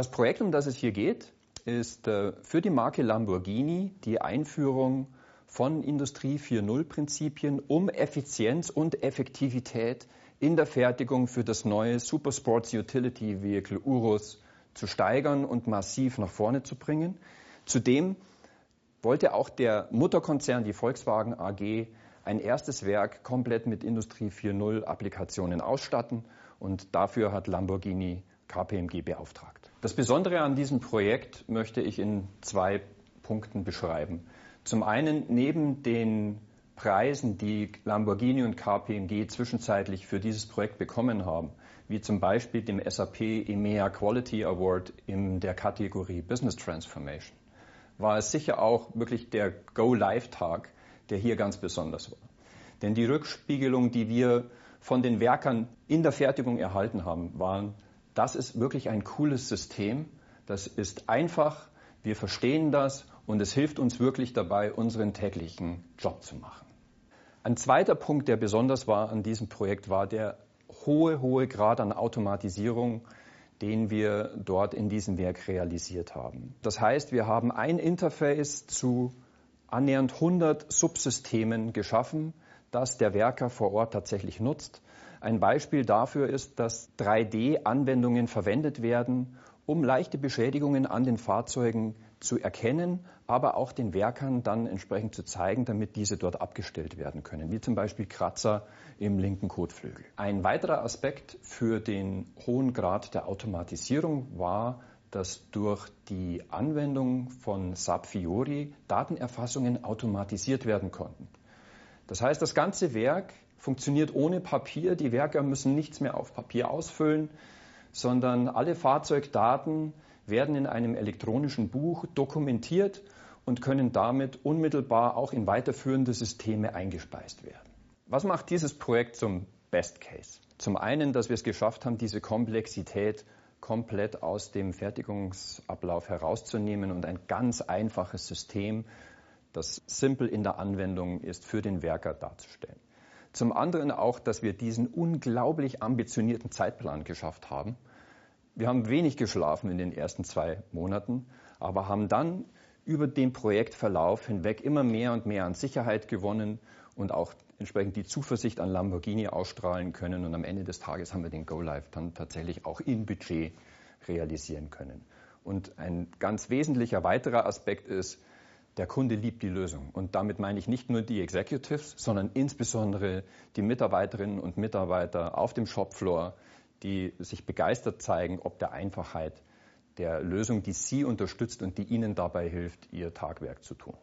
Das Projekt, um das es hier geht, ist äh, für die Marke Lamborghini die Einführung von Industrie 4.0 Prinzipien, um Effizienz und Effektivität in der Fertigung für das neue Supersports Utility Vehicle Urus zu steigern und massiv nach vorne zu bringen. Zudem wollte auch der Mutterkonzern, die Volkswagen AG, ein erstes Werk komplett mit Industrie 4.0 Applikationen ausstatten und dafür hat Lamborghini KPMG beauftragt. Das Besondere an diesem Projekt möchte ich in zwei Punkten beschreiben. Zum einen neben den Preisen, die Lamborghini und KPMG zwischenzeitlich für dieses Projekt bekommen haben, wie zum Beispiel dem SAP EMEA Quality Award in der Kategorie Business Transformation, war es sicher auch wirklich der Go-Live-Tag, der hier ganz besonders war. Denn die Rückspiegelung, die wir von den Werkern in der Fertigung erhalten haben, waren, das ist wirklich ein cooles System, das ist einfach, wir verstehen das und es hilft uns wirklich dabei, unseren täglichen Job zu machen. Ein zweiter Punkt, der besonders war an diesem Projekt, war der hohe, hohe Grad an Automatisierung, den wir dort in diesem Werk realisiert haben. Das heißt, wir haben ein Interface zu annähernd 100 Subsystemen geschaffen, das der Werker vor Ort tatsächlich nutzt. Ein Beispiel dafür ist, dass 3D-Anwendungen verwendet werden, um leichte Beschädigungen an den Fahrzeugen zu erkennen, aber auch den Werkern dann entsprechend zu zeigen, damit diese dort abgestellt werden können, wie zum Beispiel Kratzer im linken Kotflügel. Ein weiterer Aspekt für den hohen Grad der Automatisierung war, dass durch die Anwendung von SAP Fiori Datenerfassungen automatisiert werden konnten. Das heißt, das ganze Werk funktioniert ohne Papier. Die Werker müssen nichts mehr auf Papier ausfüllen, sondern alle Fahrzeugdaten werden in einem elektronischen Buch dokumentiert und können damit unmittelbar auch in weiterführende Systeme eingespeist werden. Was macht dieses Projekt zum Best Case? Zum einen, dass wir es geschafft haben, diese Komplexität komplett aus dem Fertigungsablauf herauszunehmen und ein ganz einfaches System, das simpel in der Anwendung ist, für den Werker darzustellen. Zum anderen auch, dass wir diesen unglaublich ambitionierten Zeitplan geschafft haben wir haben wenig geschlafen in den ersten zwei Monaten, aber haben dann über den Projektverlauf hinweg immer mehr und mehr an Sicherheit gewonnen und auch entsprechend die Zuversicht an Lamborghini ausstrahlen können. Und am Ende des Tages haben wir den Go Live dann tatsächlich auch in Budget realisieren können. Und ein ganz wesentlicher weiterer Aspekt ist, der Kunde liebt die Lösung. Und damit meine ich nicht nur die Executives, sondern insbesondere die Mitarbeiterinnen und Mitarbeiter auf dem Shopfloor, die sich begeistert zeigen, ob der Einfachheit der Lösung, die Sie unterstützt und die Ihnen dabei hilft, Ihr Tagwerk zu tun.